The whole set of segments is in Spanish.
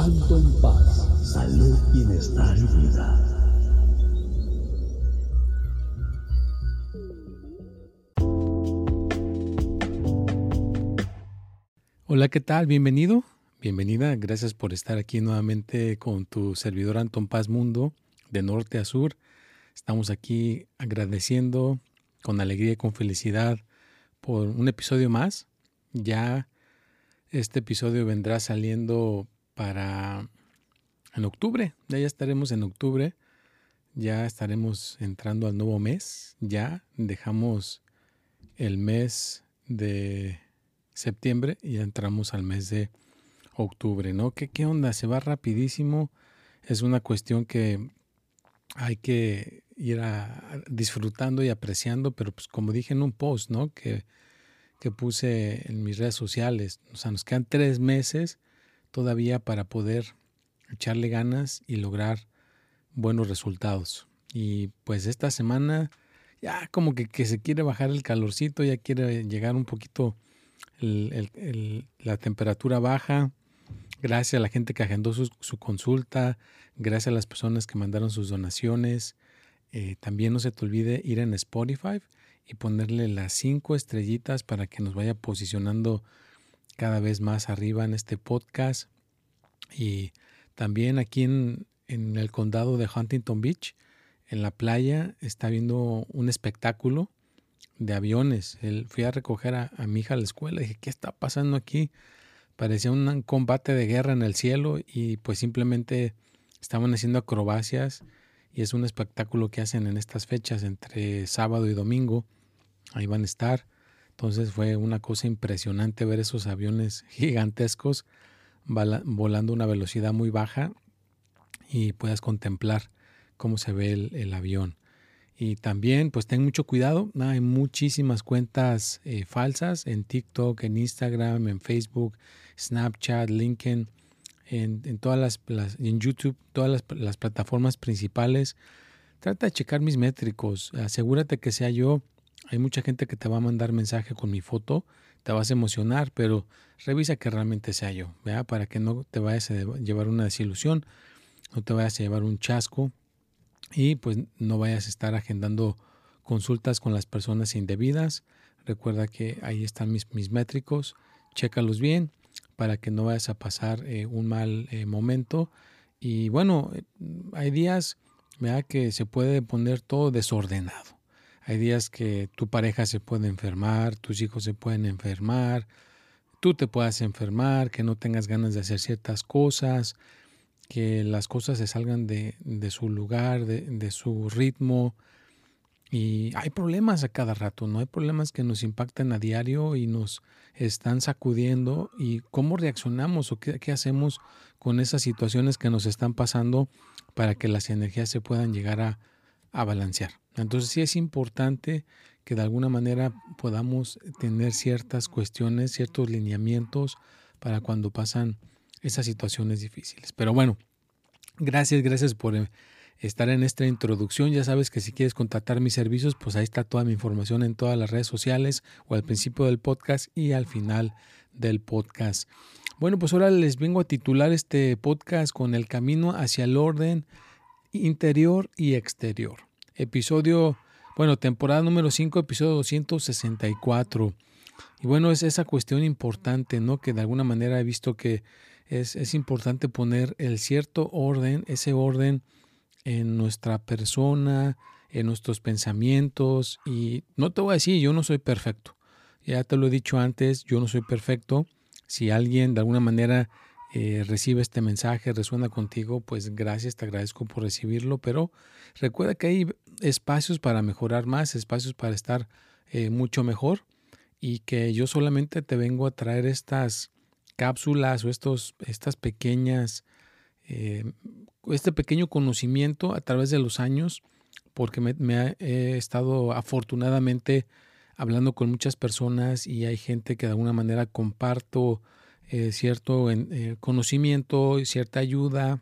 Alto en paz, salud, bienestar y vida. Hola, ¿qué tal? Bienvenido, bienvenida. Gracias por estar aquí nuevamente con tu servidor Anton Paz Mundo, de norte a sur. Estamos aquí agradeciendo con alegría y con felicidad por un episodio más. Ya este episodio vendrá saliendo para en octubre. Ya, estaremos en octubre. Ya estaremos entrando al nuevo mes. Ya dejamos el mes de septiembre y ya entramos al mes de octubre, ¿no? ¿Qué, ¿Qué onda? Se va rapidísimo. Es una cuestión que hay que ir disfrutando y apreciando, pero pues como dije en un post, ¿no? Que, que puse en mis redes sociales, o sea, nos quedan tres meses todavía para poder echarle ganas y lograr buenos resultados. Y pues esta semana ya como que, se quiere bajar el calorcito, ya quiere llegar un poquito la temperatura baja. Gracias a la gente que agendó su, consulta, gracias a las personas que mandaron sus donaciones. Eh, también no se te olvide ir en Spotify y ponerle las cinco estrellitas para que nos vaya posicionando cada vez más arriba en este podcast. Y también aquí en, en el condado de Huntington Beach, en la playa, está viendo un espectáculo de aviones. fui a recoger a, mi hija a la escuela y dije, ¿qué está pasando aquí? Parecía un combate de guerra en el cielo y pues simplemente estaban haciendo acrobacias y es un espectáculo que hacen en estas fechas entre sábado y domingo. Ahí van a estar. Entonces fue una cosa impresionante ver esos aviones gigantescos volando a una velocidad muy baja y puedas contemplar cómo se ve el avión. Y también, pues ten mucho cuidado. Hay muchísimas cuentas eh, falsas en TikTok, en Instagram, en Facebook, Snapchat, LinkedIn, en, todas las, en YouTube, todas las, plataformas principales. Trata de checar mis métricos. Asegúrate que sea yo. Hay mucha gente que te va a mandar mensaje con mi foto. Te vas a emocionar, pero revisa que realmente sea yo, ¿verdad? Para que no te vayas a llevar una desilusión, no te vayas a llevar un chasco y pues no vayas a estar agendando consultas con las personas indebidas. Recuerda que ahí están mis, mis métricos, chécalos bien para que no vayas a pasar eh, un mal eh, momento. Y bueno, hay días vea que se puede poner todo desordenado. Hay días que tu pareja se puede enfermar, tus hijos se pueden enfermar, tú te puedas enfermar, que no tengas ganas de hacer ciertas cosas, que las cosas se salgan de, su lugar, de, su ritmo. Y hay problemas a cada rato, ¿no? Hay problemas que nos impactan a diario y nos están sacudiendo. ¿Y cómo reaccionamos o qué, qué hacemos con esas situaciones que nos están pasando para que las energías se puedan llegar a, a balancear? Entonces sí es importante que de alguna manera podamos tener ciertas cuestiones, ciertos lineamientos para cuando pasan esas situaciones difíciles. Pero bueno, gracias, gracias por eh, estar en esta introducción. Ya sabes que si quieres contactar mis servicios, pues ahí está toda mi información en todas las redes sociales o al principio del podcast y al final del podcast. Bueno, pues ahora les vengo a titular este podcast con el camino hacia el orden interior y exterior. Episodio, bueno, temporada número 5, episodio 264. Y bueno, es esa cuestión importante, ¿no? Que de alguna manera he visto que es, importante poner el cierto orden, ese orden en nuestra persona, en nuestros pensamientos. Y no te voy a decir, yo no soy perfecto. Ya te lo he dicho antes, yo no soy perfecto. Si alguien de alguna manera eh, recibe este mensaje, resuena contigo, pues gracias, te agradezco por recibirlo, pero recuerda que hay espacios para mejorar más, espacios para estar eh, mucho mejor y que yo solamente te vengo a traer estas cápsulas o estos, estas pequeñas, eh, este pequeño conocimiento a través de los años, porque me, he estado afortunadamente hablando con muchas personas y hay gente que de alguna manera comparto eh, cierto eh, conocimiento, cierta ayuda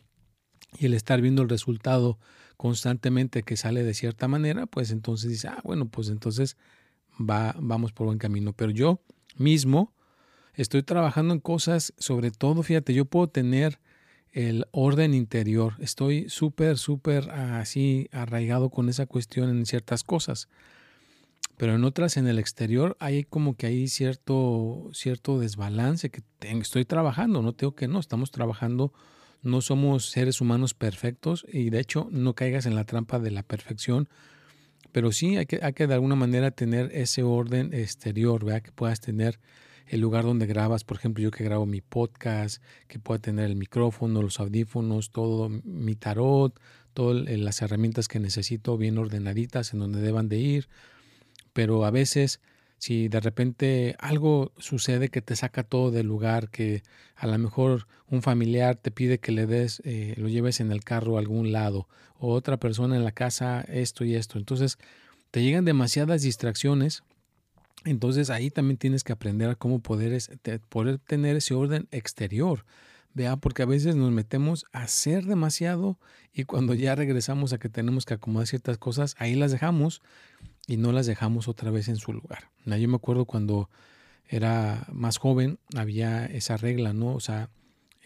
y el estar viendo el resultado constantemente que sale de cierta manera, pues entonces dice, ah, bueno, pues entonces va, vamos por buen camino. Pero yo mismo estoy trabajando en cosas, sobre todo, fíjate, yo puedo tener el orden interior, estoy súper, súper así arraigado con esa cuestión en ciertas cosas pero en otras en el exterior hay como que hay cierto, cierto desbalance que estoy trabajando, no tengo que no, estamos trabajando, no somos seres humanos perfectos y de hecho no caigas en la trampa de la perfección, pero sí hay que, hay que de alguna manera tener ese orden exterior, ¿verdad? que puedas tener el lugar donde grabas, por ejemplo, yo que grabo mi podcast, que pueda tener el micrófono, los audífonos, todo mi tarot, todas las herramientas que necesito bien ordenaditas en donde deban de ir pero a veces si de repente algo sucede que te saca todo del lugar, que a lo mejor un familiar te pide que le des, eh, lo lleves en el carro a algún lado, o otra persona en la casa, esto y esto. Entonces, te llegan demasiadas distracciones. Entonces ahí también tienes que aprender a cómo poder, poder tener ese orden exterior. Vea, porque a veces nos metemos a hacer demasiado y cuando ya regresamos a que tenemos que acomodar ciertas cosas, ahí las dejamos y no las dejamos otra vez en su lugar. Yo me acuerdo cuando era más joven, había esa regla, ¿no? O sea,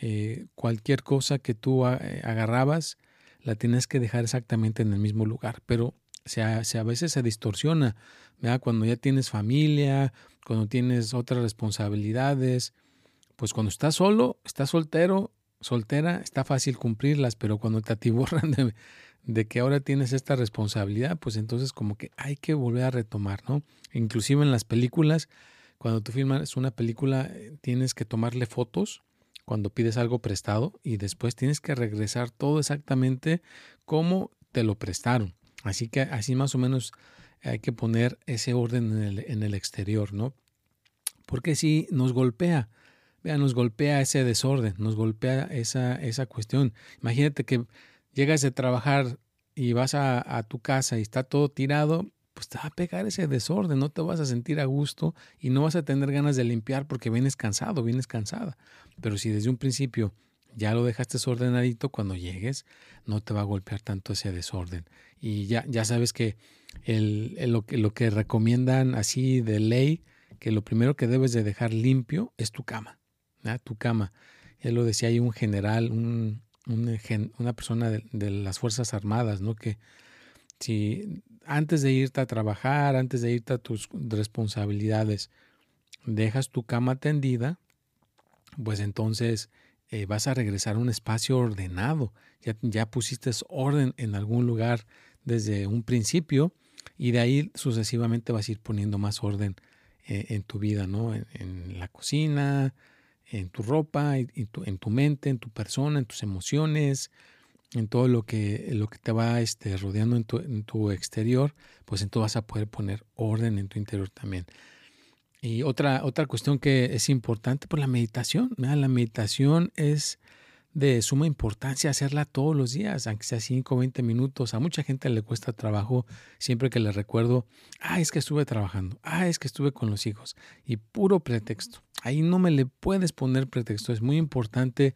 eh, cualquier cosa que tú eh, agarrabas, la tienes que dejar exactamente en el mismo lugar, pero se, a veces se distorsiona, ¿verdad? Cuando ya tienes familia, cuando tienes otras responsabilidades, pues cuando estás solo, estás soltero, soltera, está fácil cumplirlas, pero cuando te atiborran de, de que ahora tienes esta responsabilidad, pues entonces como que hay que volver a retomar, ¿no? Inclusive en las películas, cuando tú filmas una película, eh, tienes que tomarle fotos cuando pides algo prestado y después tienes que regresar todo exactamente como te lo prestaron. Así que así más o menos hay que poner ese orden en el, en el exterior, ¿no? Porque si nos golpea, vea, nos golpea ese desorden, nos golpea esa, esa cuestión. Imagínate que llegas de trabajar y vas a, tu casa y está todo tirado, pues te va a pegar ese desorden, no te vas a sentir a gusto y no vas a tener ganas de limpiar porque vienes cansado, vienes cansada. Pero si desde un principio ya lo dejaste desordenadito, cuando llegues no te va a golpear tanto ese desorden. Y ya, ya sabes que el, lo, que lo que recomiendan así de ley, que lo primero que debes de dejar limpio es tu cama, tu cama. Ya lo decía ahí un general, un, una persona de, las Fuerzas Armadas, ¿no? Que si antes de irte a trabajar, antes de irte a tus responsabilidades, dejas tu cama tendida, pues entonces eh, vas a regresar a un espacio ordenado. Ya, ya, pusiste orden en algún lugar desde un principio y de ahí sucesivamente vas a ir poniendo más orden eh, en tu vida, ¿no? en la cocina, en tu ropa, en tu, en tu mente, en tu persona, en tus emociones, en todo lo que, lo que te va este, rodeando en tu, en tu exterior, pues entonces vas a poder poner orden en tu interior también. Y otra, otra cuestión que es importante, pues la meditación. La meditación es de suma importancia hacerla todos los días, aunque sea 5 o 20 minutos. A mucha gente le cuesta trabajo siempre que le recuerdo, ah, es que estuve trabajando, ah, es que estuve con los hijos. Y puro pretexto. Ahí no me le puedes poner pretexto. Es muy importante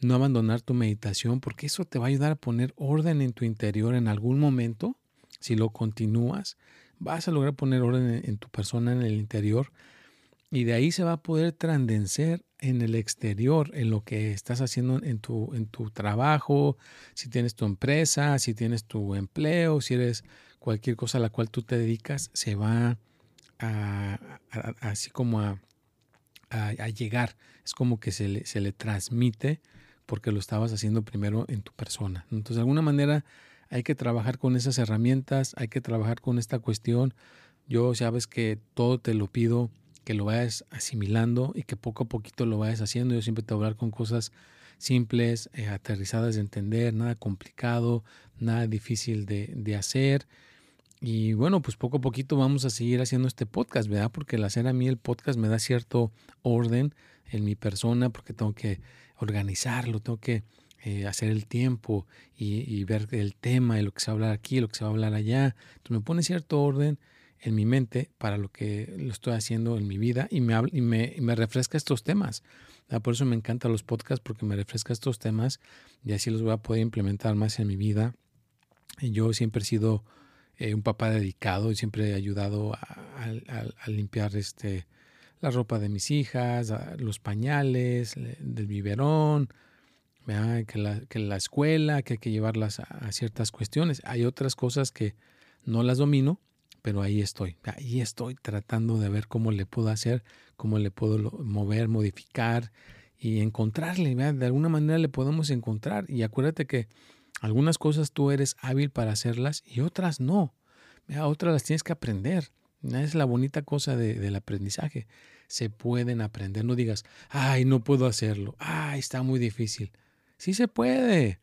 no abandonar tu meditación porque eso te va a ayudar a poner orden en tu interior en algún momento. Si lo continúas, vas a lograr poner orden en tu persona en el interior y de ahí se va a poder transdencer en el exterior, en lo que estás haciendo en tu, en tu trabajo, si tienes tu empresa, si tienes tu empleo, si eres cualquier cosa a la cual tú te dedicas, se va a, así como a, a, llegar. Es como que se le, se le transmite porque lo estabas haciendo primero en tu persona. Entonces, de alguna manera hay que trabajar con esas herramientas, hay que trabajar con esta cuestión Yo sabes que todo te lo pido, que lo vayas asimilando y que poco a poquito lo vayas haciendo. Yo siempre te voy a hablar con cosas simples, eh, aterrizadas de entender, nada complicado, nada difícil de, hacer. Y bueno, pues poco a poquito vamos a seguir haciendo este podcast, ¿verdad? Porque el hacer a mí el podcast me da cierto orden en mi persona, porque tengo que organizarlo, tengo que eh, hacer el tiempo y, ver el tema y lo que se va a hablar aquí, lo que se va a hablar allá. Entonces me pone cierto orden en mi mente para lo que lo estoy haciendo en mi vida y me, y me, me refresca estos temas. Por eso me encantan los podcasts porque me refresca estos temas y así los voy a poder implementar más en mi vida. Yo siempre he sido eh, un papá dedicado y siempre he ayudado a, limpiar este, la ropa de mis hijas, los pañales, del biberón, que la, que la escuela, que hay que llevarlas a, ciertas cuestiones. Hay otras cosas que no las domino, pero ahí estoy. Ahí estoy tratando de ver cómo le puedo hacer, cómo le puedo mover, modificar y encontrarle. De alguna manera le podemos encontrar. Y acuérdate que algunas cosas tú eres hábil para hacerlas y otras no. Otras las tienes que aprender. Es la bonita cosa del aprendizaje. Se pueden aprender. No digas, ay, no puedo hacerlo. Ay, está muy difícil. Sí se puede.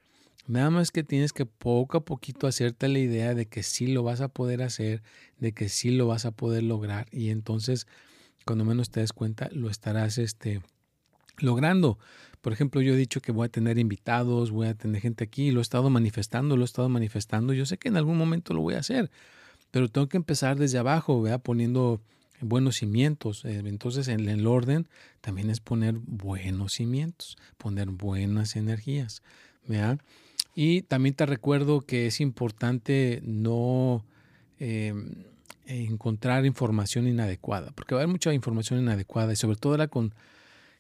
Nada más que tienes que poco a poquito hacerte la idea de que sí lo vas a poder hacer, de que sí lo vas a poder lograr y entonces cuando menos te des cuenta lo estarás este, logrando. Por ejemplo, yo he dicho que voy a tener invitados, voy a tener gente aquí, lo he estado manifestando, lo he estado manifestando. Yo sé que en algún momento lo voy a hacer, pero tengo que empezar desde abajo, ¿verdad? poniendo buenos cimientos. Eh, entonces, en el orden también es poner buenos cimientos, poner buenas energías. Y también te recuerdo que es importante no em, encontrar información inadecuada, porque va a haber mucha información inadecuada y sobre todo ahora con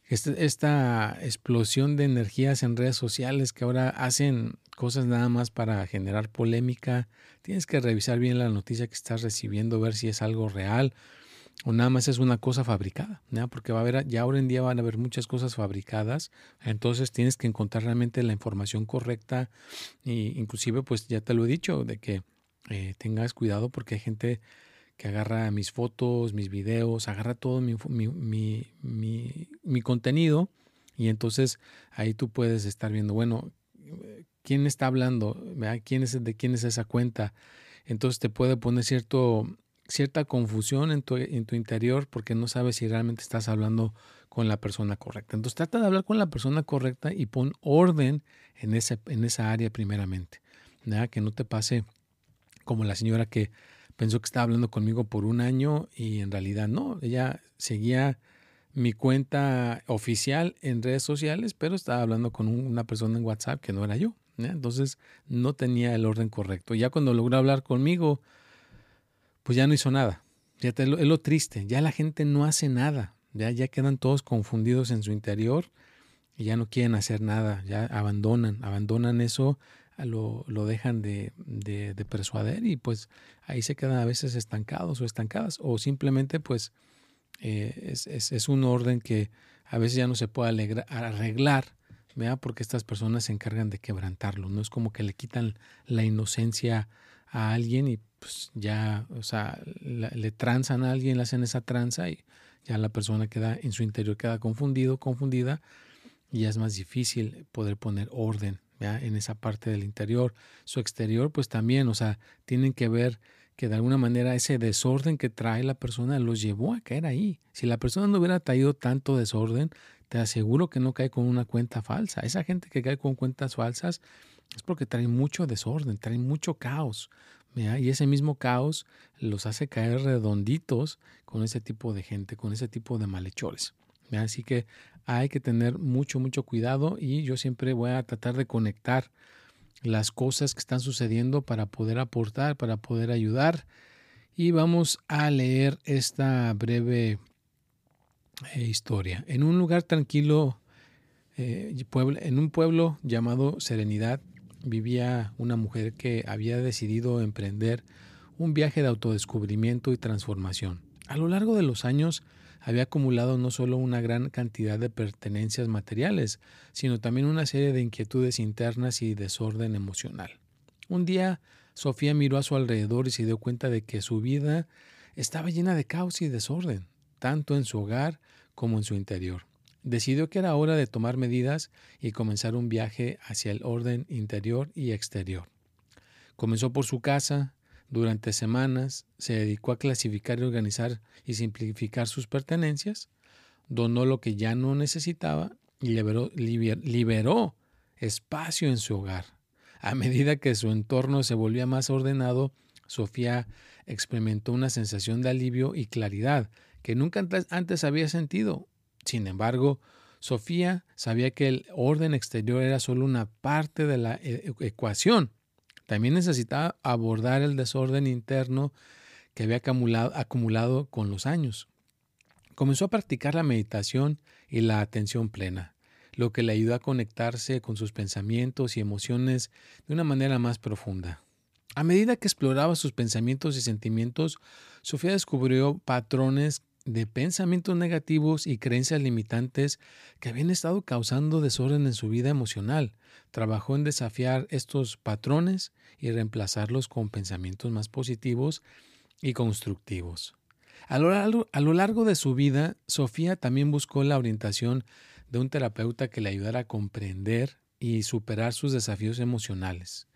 este, esta explosión de energías en redes sociales que ahora hacen cosas nada más para generar polémica. Tienes que revisar bien la noticia que estás recibiendo, ver si es algo real o nada más es una cosa fabricada, porque va a haber, ya ahora en día van a haber muchas cosas fabricadas, entonces tienes que encontrar realmente la información correcta e inclusive pues ya te lo he dicho, de que eh, tengas cuidado porque hay gente que agarra mis fotos, mis videos, agarra todo mi, mi, mi, mi contenido y entonces ahí tú puedes estar viendo, bueno, ¿quién está hablando? ¿Quién es, ¿De quién es esa cuenta? Entonces te puede poner cierto cierta confusión en tu, en tu interior porque no sabes si realmente estás hablando con la persona correcta. Entonces trata de hablar con la persona correcta y pon orden en, ese, en esa área primeramente. Que no te pase como la señora que pensó que estaba hablando conmigo por un año y en realidad no. Ella seguía mi cuenta oficial en redes sociales, pero estaba hablando con una persona en WhatsApp que no era yo. Entonces no tenía el orden correcto. Ya cuando logró hablar conmigo, pues ya no hizo nada. Ya es lo triste, ya la gente no hace nada, ya, ya quedan todos confundidos en su interior y ya no quieren hacer nada, ya abandonan, abandonan eso, lo, lo dejan de, de, persuadir y pues ahí se quedan a veces estancados o estancadas o simplemente pues eh, es, es, es, un orden que a veces ya no se puede arreglar, ¿vea? porque estas personas se encargan de quebrantarlo, no es como que le quitan la inocencia a alguien y pues ya, o sea, le transan a alguien, le hacen esa tranza y ya la persona queda en su interior, queda confundido, confundida y ya es más difícil poder poner orden en esa parte del interior. Su exterior, pues también, o sea, tienen que ver que de alguna manera ese desorden que trae la persona los llevó a caer ahí. Si la persona no hubiera traído tanto desorden, te aseguro que no cae con una cuenta falsa. Esa gente que cae con cuentas falsas es porque trae mucho desorden, trae mucho caos. Y ese mismo caos los hace caer redonditos con ese tipo de gente, con ese tipo de malhechores. Así que hay que tener mucho, mucho cuidado y yo siempre voy a tratar de conectar las cosas que están sucediendo para poder aportar, para poder ayudar. Y vamos a leer esta breve eh, historia. En un lugar tranquilo, eh, en un pueblo llamado Serenidad, vivía una mujer que había decidido emprender un viaje de autodescubrimiento y transformación. A lo largo de los años había acumulado no solo una gran cantidad de pertenencias materiales, sino también una serie de inquietudes internas y desorden emocional. Un día, Sofía miró a su alrededor y se dio cuenta de que su vida estaba llena de caos y desorden, tanto en su hogar como en su interior. Decidió que era hora de tomar medidas y comenzar un viaje hacia el orden interior y exterior. Comenzó por su casa, durante semanas se dedicó a clasificar y organizar y simplificar sus pertenencias, donó lo que ya no necesitaba y liberó, liberó espacio en su hogar. A medida que su entorno se volvía más ordenado, Sofía experimentó una sensación de alivio y claridad que nunca antes había sentido. Sin embargo, Sofía sabía que el orden exterior era solo una parte de la e-, ecuación. También necesitaba abordar el desorden interno que había acumulado, acumulado con los años. Comenzó a practicar la meditación y la atención plena, lo que le ayudó a conectarse con sus pensamientos y emociones de una manera más profunda. A medida que exploraba sus pensamientos y sentimientos, Sofía descubrió patrones de pensamientos negativos y creencias limitantes que habían estado causando desorden en su vida emocional. Trabajó en desafiar estos patrones y reemplazarlos con pensamientos más positivos y constructivos. A lo, largo, a lo largo de su vida, Sofía también buscó la orientación de un terapeuta que le ayudara a comprender y superar sus desafíos emocionales.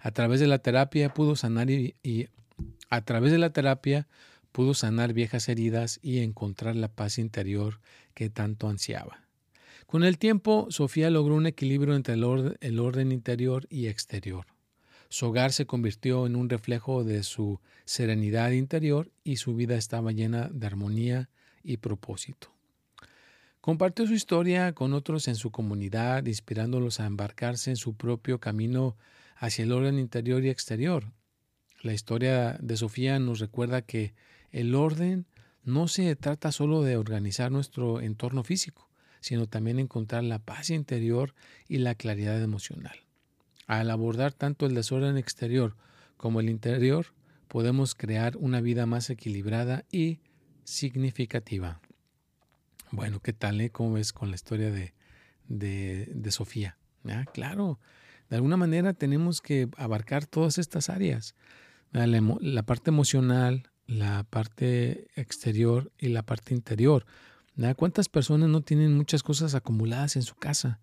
A través de la terapia pudo sanar y, a través de la terapia pudo sanar viejas heridas y encontrar la paz interior que tanto ansiaba. Con el tiempo, Sofía logró un equilibrio entre el orden, el orden interior y exterior. Su hogar se convirtió en un reflejo de su serenidad interior y su vida estaba llena de armonía y propósito. Compartió su historia con otros en su comunidad, inspirándolos a embarcarse en su propio camino hacia el orden interior y exterior. La historia de Sofía nos recuerda que el orden no se trata solo de organizar nuestro entorno físico, sino también encontrar la paz interior y la claridad emocional. Al abordar tanto el desorden exterior como el interior, podemos crear una vida más equilibrada y significativa. Bueno, ¿qué tal? Eh? ¿Cómo ves con la historia de, de, Sofía? Ah, claro, de alguna manera tenemos que abarcar todas estas áreas. La, parte emocional, la parte exterior y la parte interior. ¿Cuántas personas no tienen muchas cosas acumuladas en su casa?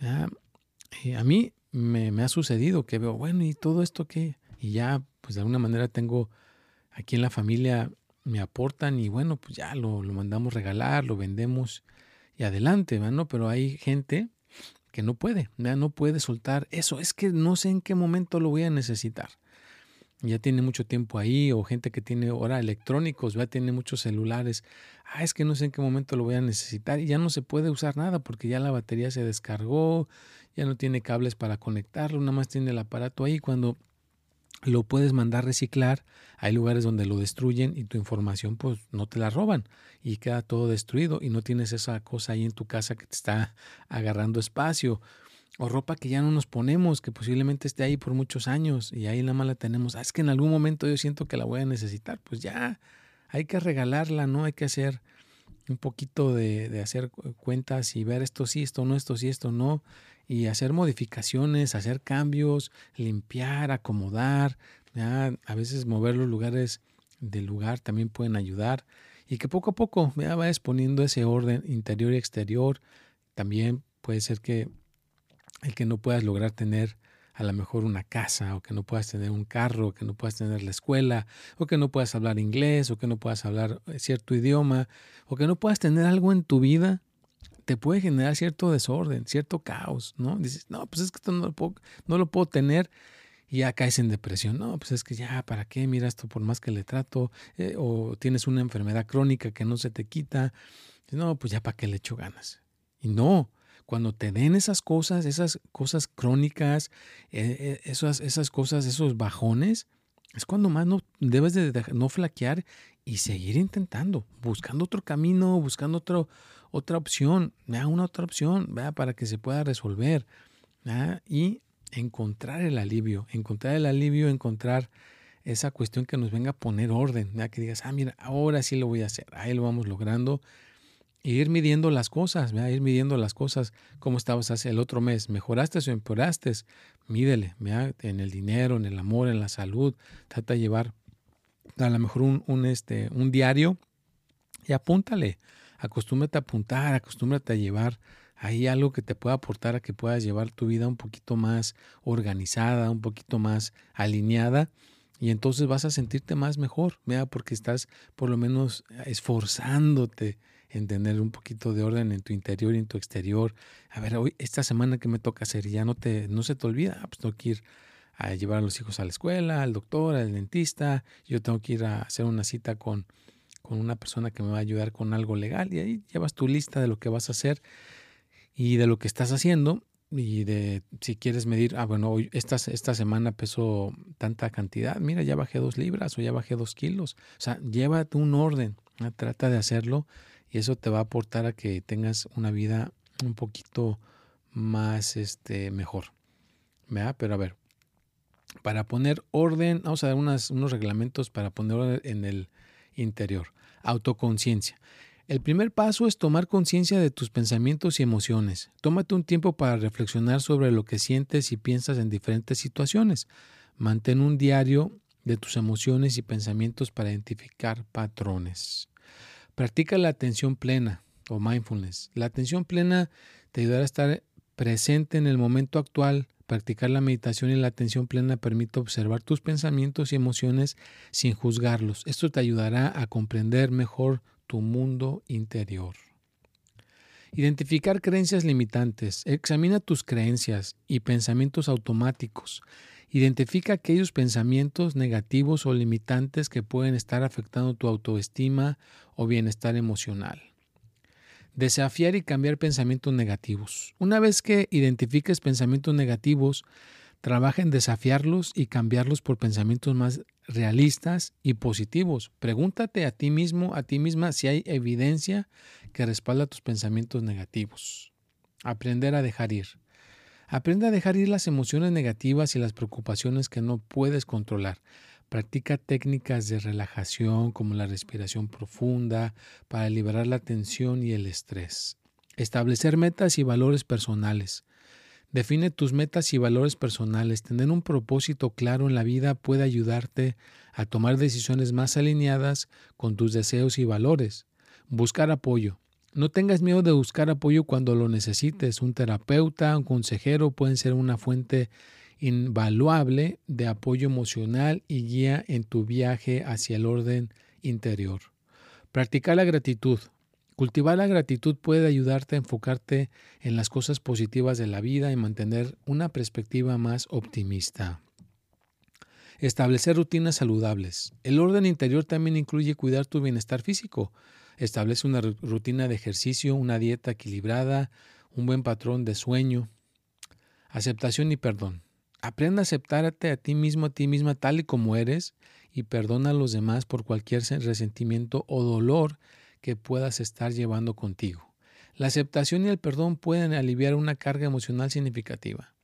a mí me, ha sucedido que veo, bueno, ¿y todo esto qué? Y ya, pues de alguna manera tengo aquí en la familia, me aportan y bueno, pues ya lo, mandamos regalar, lo vendemos y adelante, ¿no? Pero hay gente que no puede, ya no puede soltar eso. Es que no sé en qué momento lo voy a necesitar. Ya tiene mucho tiempo ahí, o gente que tiene ahora electrónicos, ya tiene muchos celulares. Ah, es que no sé en qué momento lo voy a necesitar y ya no se puede usar nada porque ya la batería se descargó, ya no tiene cables para conectarlo, nada más tiene el aparato ahí. Cuando lo puedes mandar reciclar. Hay lugares donde lo destruyen y tu información pues no te la roban y queda todo destruido y no tienes esa cosa ahí en tu casa que te está agarrando espacio. O ropa que ya no nos ponemos, que posiblemente esté ahí por muchos años y ahí nada más la tenemos. Ah, es que en algún momento yo siento que la voy a necesitar. Pues ya, hay que regalarla, ¿no? Hay que hacer un poquito de, de hacer cuentas y ver esto sí, esto no, esto sí, esto no y hacer modificaciones, hacer cambios, limpiar, acomodar, a veces mover los lugares del lugar también pueden ayudar y que poco a poco ya vayas poniendo ese orden interior y exterior. También puede ser que el que no puedas lograr tener a lo mejor una casa o que no puedas tener un carro, o que no puedas tener la escuela, o que no puedas hablar inglés, o que no puedas hablar cierto idioma, o que no puedas tener algo en tu vida te puede generar cierto desorden, cierto caos, ¿no? Dices, no, pues es que esto no lo puedo, no lo puedo tener y ya caes en depresión. No, pues es que ya, ¿para qué? Mira esto por más que le trato. Eh, o tienes una enfermedad crónica que no se te quita. No, pues ya, ¿para qué le echo ganas? Y no, cuando te den esas cosas, esas cosas crónicas, eh, eh, esas, esas cosas, esos bajones, es cuando más no debes de no flaquear y seguir intentando, buscando otro camino, buscando otro, otra opción, una otra opción, para que se pueda resolver y encontrar el alivio, encontrar el alivio, encontrar esa cuestión que nos venga a poner orden, que digas, ah, mira, ahora sí lo voy a hacer, ahí lo vamos logrando. Ir midiendo las cosas, ir midiendo las cosas, cómo estabas hace el otro mes, mejoraste o empeoraste, mídele, en el dinero, en el amor, en la salud, trata de llevar a lo mejor un, este, un diario y apúntale. Acostúmbrate a apuntar, acostúmbrate a llevar ahí algo que te pueda aportar a que puedas llevar tu vida un poquito más organizada, un poquito más alineada y entonces vas a sentirte más mejor, ¿vea? porque estás por lo menos esforzándote en tener un poquito de orden en tu interior y en tu exterior. A ver, hoy, esta semana que me toca hacer, ya no, te, no se te olvida, ah, pues tengo que ir a llevar a los hijos a la escuela, al doctor, al dentista, yo tengo que ir a hacer una cita con, con una persona que me va a ayudar con algo legal y ahí llevas tu lista de lo que vas a hacer y de lo que estás haciendo y de si quieres medir, ah, bueno, hoy, esta, esta semana pesó tanta cantidad, mira, ya bajé dos libras o ya bajé dos kilos. O sea, llévate un orden, trata de hacerlo y eso te va a aportar a que tengas una vida un poquito más este, mejor. ¿verdad? Pero a ver, para poner orden, vamos a dar unos reglamentos para poner orden en el interior. Autoconciencia. El primer paso es tomar conciencia de tus pensamientos y emociones. Tómate un tiempo para reflexionar sobre lo que sientes y piensas en diferentes situaciones. Mantén un diario de tus emociones y pensamientos para identificar patrones. Practica la atención plena o mindfulness. La atención plena te ayudará a estar presente en el momento actual. Practicar la meditación y la atención plena permite observar tus pensamientos y emociones sin juzgarlos. Esto te ayudará a comprender mejor tu mundo interior. Identificar creencias limitantes. Examina tus creencias y pensamientos automáticos. Identifica aquellos pensamientos negativos o limitantes que pueden estar afectando tu autoestima o bienestar emocional. Desafiar y cambiar pensamientos negativos. Una vez que identifiques pensamientos negativos, Trabaja en desafiarlos y cambiarlos por pensamientos más realistas y positivos. Pregúntate a ti mismo, a ti misma, si hay evidencia que respalda tus pensamientos negativos. Aprender a dejar ir. Aprende a dejar ir las emociones negativas y las preocupaciones que no puedes controlar. Practica técnicas de relajación como la respiración profunda para liberar la tensión y el estrés. Establecer metas y valores personales. Define tus metas y valores personales. Tener un propósito claro en la vida puede ayudarte a tomar decisiones más alineadas con tus deseos y valores. Buscar apoyo. No tengas miedo de buscar apoyo cuando lo necesites. Un terapeuta, un consejero pueden ser una fuente invaluable de apoyo emocional y guía en tu viaje hacia el orden interior. Practicar la gratitud. Cultivar la gratitud puede ayudarte a enfocarte en las cosas positivas de la vida y mantener una perspectiva más optimista. Establecer rutinas saludables. El orden interior también incluye cuidar tu bienestar físico. Establece una rutina de ejercicio, una dieta equilibrada, un buen patrón de sueño. Aceptación y perdón. Aprende a aceptarte a ti mismo, a ti misma tal y como eres y perdona a los demás por cualquier resentimiento o dolor que puedas estar llevando contigo. La aceptación y el perdón pueden aliviar una carga emocional significativa.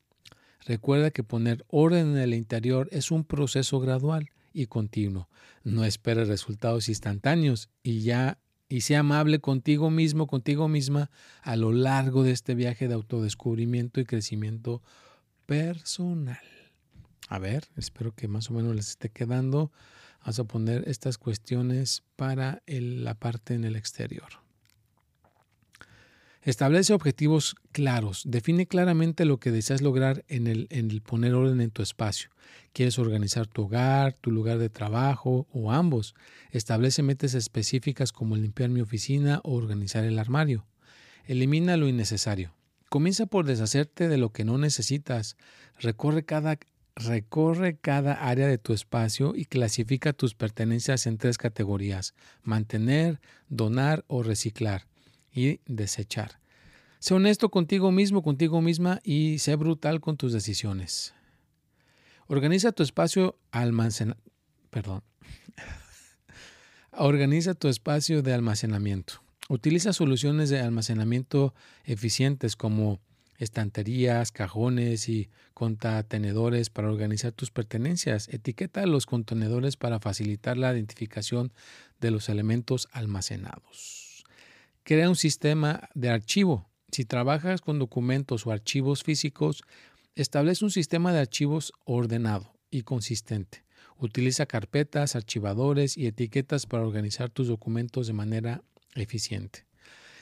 Recuerda que poner orden en el interior es un proceso gradual y continuo. No esperes resultados instantáneos y ya y sea amable contigo mismo, contigo misma a lo largo de este viaje de autodescubrimiento y crecimiento personal. A ver, espero que más o menos les esté quedando. Vamos a poner estas cuestiones para la parte en el exterior. Establece objetivos claros. Define claramente lo que deseas lograr en el, poner orden en tu espacio. ¿Quieres organizar tu hogar, tu lugar de trabajo o ambos? Establece metas específicas como limpiar mi oficina o organizar el armario. Elimina lo innecesario. Comienza por deshacerte de lo que no necesitas. Recorre cada Recorre cada área de tu espacio y clasifica tus pertenencias en tres categorías, mantener, donar o reciclar y desechar. Sé honesto contigo mismo, contigo misma y sé brutal con tus decisiones. Organiza tu espacio Perdón. Organiza tu espacio de almacenamiento. Utiliza soluciones de almacenamiento eficientes como estanterías, cajones y contenedores para organizar tus pertenencias. Etiqueta los contenedores para facilitar la identificación de los elementos almacenados. Crea un sistema de archivo. Si trabajas con documentos o archivos físicos, establece un sistema de archivos ordenado y consistente. Utiliza carpetas, archivadores y etiquetas para organizar tus documentos de manera eficiente.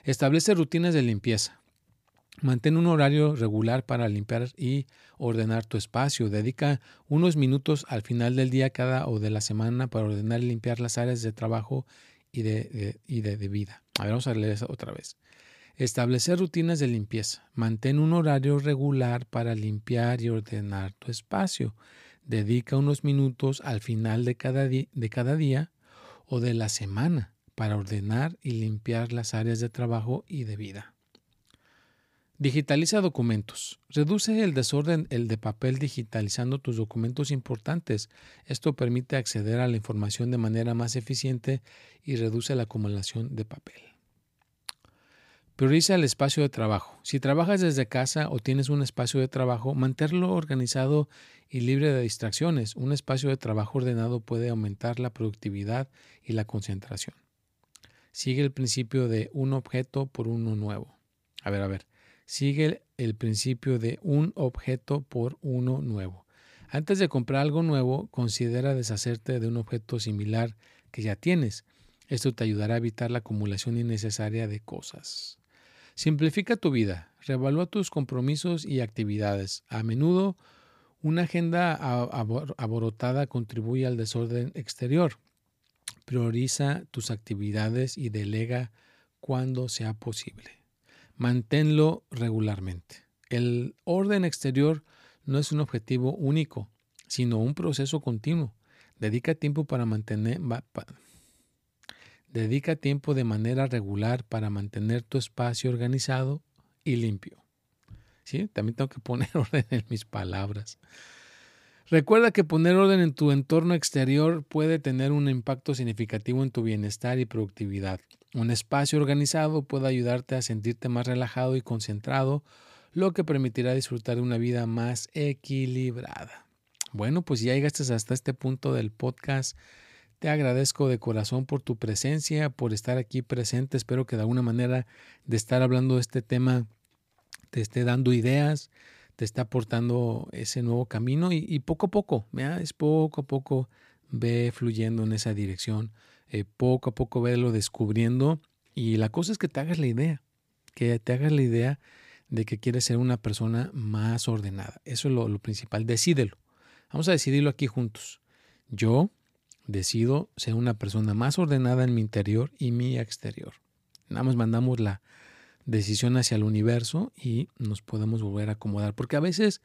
Establece rutinas de limpieza. Mantén un horario regular para limpiar y ordenar tu espacio. Dedica unos minutos al final del día cada o de la semana para ordenar y limpiar las áreas de trabajo y de, y de, vida. A ver, vamos a leer otra vez. Establecer rutinas de limpieza. Mantén un horario regular para limpiar y ordenar tu espacio. Dedica unos minutos al final de cada, de cada día o de la semana para ordenar y limpiar las áreas de trabajo y de vida. Digitaliza documentos. Reduce el desorden el de papel digitalizando tus documentos importantes. Esto permite acceder a la información de manera más eficiente y reduce la acumulación de papel. Prioriza el espacio de trabajo. Si trabajas desde casa o tienes un espacio de trabajo, mantenerlo organizado y libre de distracciones. Un espacio de trabajo ordenado puede aumentar la productividad y la concentración. Sigue el principio de un objeto por uno nuevo. A ver, a ver sigue el principio de un objeto por uno nuevo. Antes de comprar algo nuevo, considera deshacerte de un objeto similar que ya tienes. Esto te ayudará a evitar la acumulación innecesaria de cosas. Simplifica tu vida. Revalúa tus compromisos y actividades. A menudo, una agenda aborotada contribuye al desorden exterior. Prioriza tus actividades y delega cuando sea posible. Manténlo regularmente. El orden exterior no es un objetivo único, sino un proceso continuo. Dedica tiempo para mantener dedica tiempo de manera regular para mantener tu espacio organizado y limpio. ¿Sí? También tengo que poner orden en mis palabras. Recuerda que poner orden en tu entorno exterior puede tener un impacto significativo en tu bienestar y productividad. Un espacio organizado puede ayudarte a sentirte más relajado y concentrado, lo que permitirá disfrutar de una vida más equilibrada. Bueno, pues ya llegaste hasta este punto del podcast. Te agradezco de corazón por tu presencia, por estar aquí presente. Espero que de alguna manera de estar hablando de este tema te esté dando ideas, te esté aportando ese nuevo camino y, poco a poco, es poco a poco ve fluyendo en esa dirección. Eh, poco a poco verlo descubriendo y la cosa es que te hagas la idea, que te hagas la idea de que quieres ser una persona más ordenada. Eso es lo principal, decídelo. Vamos a decidirlo aquí juntos. Yo decido ser una persona más ordenada en mi interior y mi exterior. Nada más mandamos la decisión hacia el universo y nos podemos volver a acomodar. Porque a veces,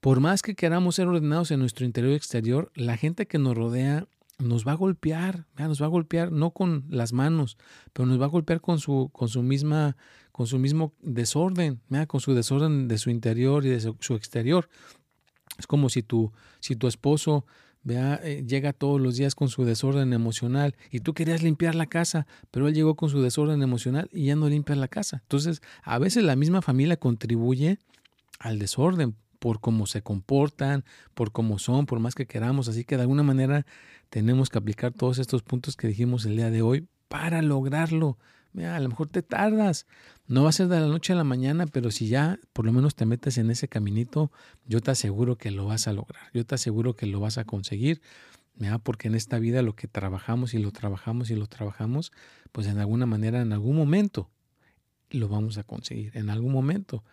por más que queramos ser ordenados en nuestro interior y exterior, la gente que nos rodea nos va a golpear, nos va a golpear no con las manos, pero nos va a golpear con su, con su misma, con su mismo desorden, con su desorden de su interior y de su, exterior. Es como si tu, si tu esposo vea, eh, llega todos los días con su desorden emocional y tú querías limpiar la casa, pero él llegó con su desorden emocional y ya no limpia la casa. Entonces, a veces la misma familia contribuye al desorden por cómo se comportan, por cómo son, por más que queramos. Así que de alguna manera tenemos que aplicar todos estos puntos que dijimos el día de hoy para lograrlo. A lo mejor te tardas. No va a ser de la noche a la mañana, pero si ya por lo menos te metes en ese caminito, yo te aseguro que lo vas a lograr. Yo te aseguro que lo vas a conseguir. Porque en esta vida lo que trabajamos y lo trabajamos y lo trabajamos, pues en alguna manera, en algún momento, lo vamos a conseguir. En algún momento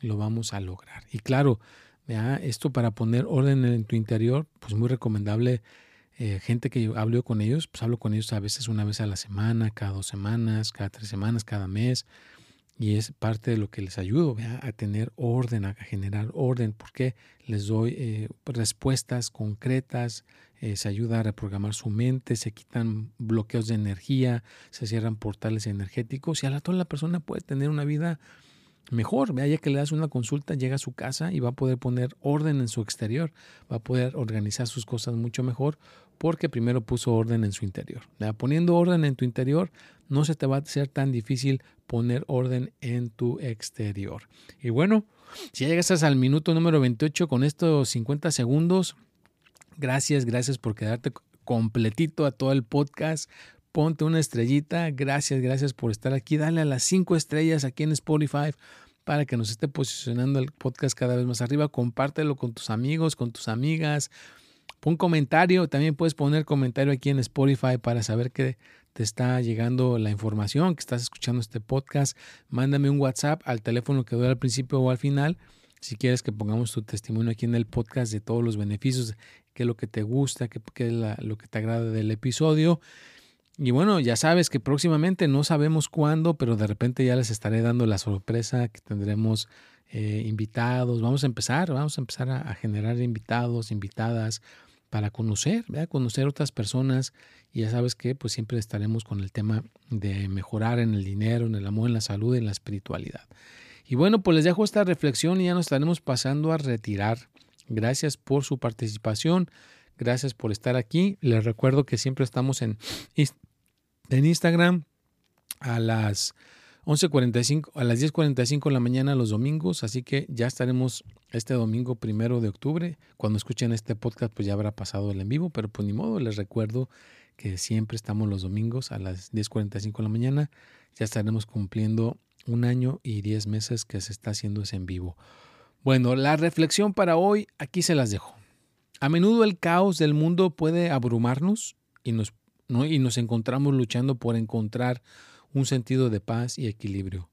lo vamos a lograr. Y claro, esto para poner orden en tu interior, pues muy recomendable. Eh, gente que yo hablo con ellos, pues hablo con ellos a veces una vez a la semana, cada dos semanas, cada tres semanas, cada mes. Y es parte de lo que les ayudo a tener orden, a generar orden, porque les doy eh, respuestas concretas, eh, se ayuda a reprogramar su mente, se quitan bloqueos de energía, se cierran portales energéticos y a toda la persona puede tener una vida mejor. Vea, ya que le das una consulta, llega a su casa y va a poder poner orden en su exterior, va a poder organizar sus cosas mucho mejor porque primero puso orden en su interior. Poniendo orden en tu interior, no se te va a hacer tan difícil poner orden en tu exterior. Y bueno, si llegas al minuto número 28 con estos 50 segundos, gracias, gracias por quedarte completito a todo el podcast ponte una estrellita. Gracias, gracias por estar aquí. Dale a las cinco estrellas aquí en Spotify para que nos esté posicionando el podcast cada vez más arriba. Compártelo con tus amigos, con tus amigas. Pon comentario, también puedes poner comentario aquí en Spotify para saber que te está llegando la información, que estás escuchando este podcast. Mándame un WhatsApp al teléfono que doy al principio o al final. Si quieres que pongamos tu testimonio aquí en el podcast de todos los beneficios, qué es lo que te gusta, qué, es lo que te agrada del episodio. Y bueno, ya sabes que próximamente no sabemos cuándo, pero de repente ya les estaré dando la sorpresa que tendremos eh, invitados. Vamos a empezar, vamos a empezar a generar invitados, invitadas para conocer, ¿verdad? conocer otras personas y ya sabes que pues siempre estaremos con el tema de mejorar en el dinero, en el amor, en la salud, en la espiritualidad. Y bueno, pues les dejo esta reflexión y ya nos estaremos pasando a retirar. Gracias por su participación, gracias por estar aquí. Les recuerdo que siempre estamos en, en Instagram a las 11.45, a las 10.45 de la mañana los domingos, así que ya estaremos este domingo primero de octubre. Cuando escuchen este podcast, pues ya habrá pasado el en vivo, pero pues ni modo, les recuerdo que siempre estamos los domingos a las 10.45 de la mañana. Ya estaremos cumpliendo un año y 10 meses que se está haciendo ese en vivo. Bueno, la reflexión para hoy aquí se las dejo. A menudo el caos del mundo puede abrumarnos y nos, y nos encontramos luchando por encontrar un sentido de paz y equilibrio.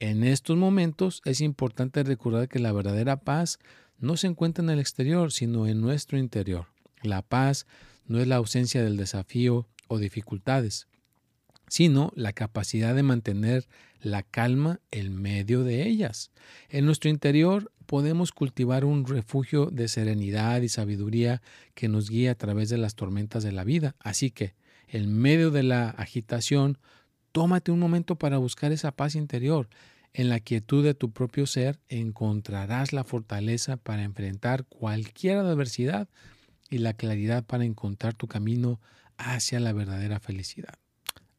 En estos momentos es importante recordar que la verdadera paz no se encuentra en el exterior, sino en nuestro interior. La paz no es la ausencia del desafío o dificultades, sino la capacidad de mantener la calma en medio de ellas. En nuestro interior podemos cultivar un refugio de serenidad y sabiduría que nos guía a través de las tormentas de la vida. Así que, en medio de la agitación, Tómate un momento para buscar esa paz interior. En la quietud de tu propio ser encontrarás la fortaleza para enfrentar cualquier adversidad y la claridad para encontrar tu camino hacia la verdadera felicidad.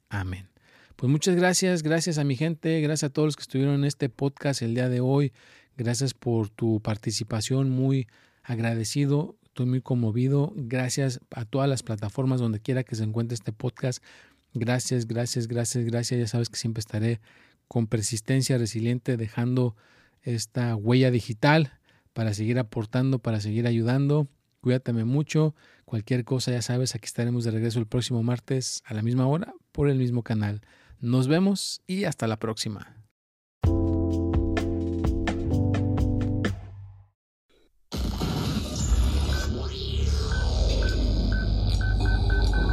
Amén. Pues muchas gracias, gracias a mi gente, gracias a todos los que estuvieron en este podcast el día de hoy. Gracias por tu participación, muy agradecido, estoy muy conmovido. Gracias a todas las plataformas donde quiera que se encuentre este podcast. Gracias, gracias, gracias, gracias. Ya sabes que siempre estaré con persistencia resiliente dejando esta huella digital para seguir aportando, para seguir ayudando. Cuídate mucho. Cualquier cosa, ya sabes, aquí estaremos de regreso el próximo martes a la misma hora por el mismo canal. Nos vemos y hasta la próxima.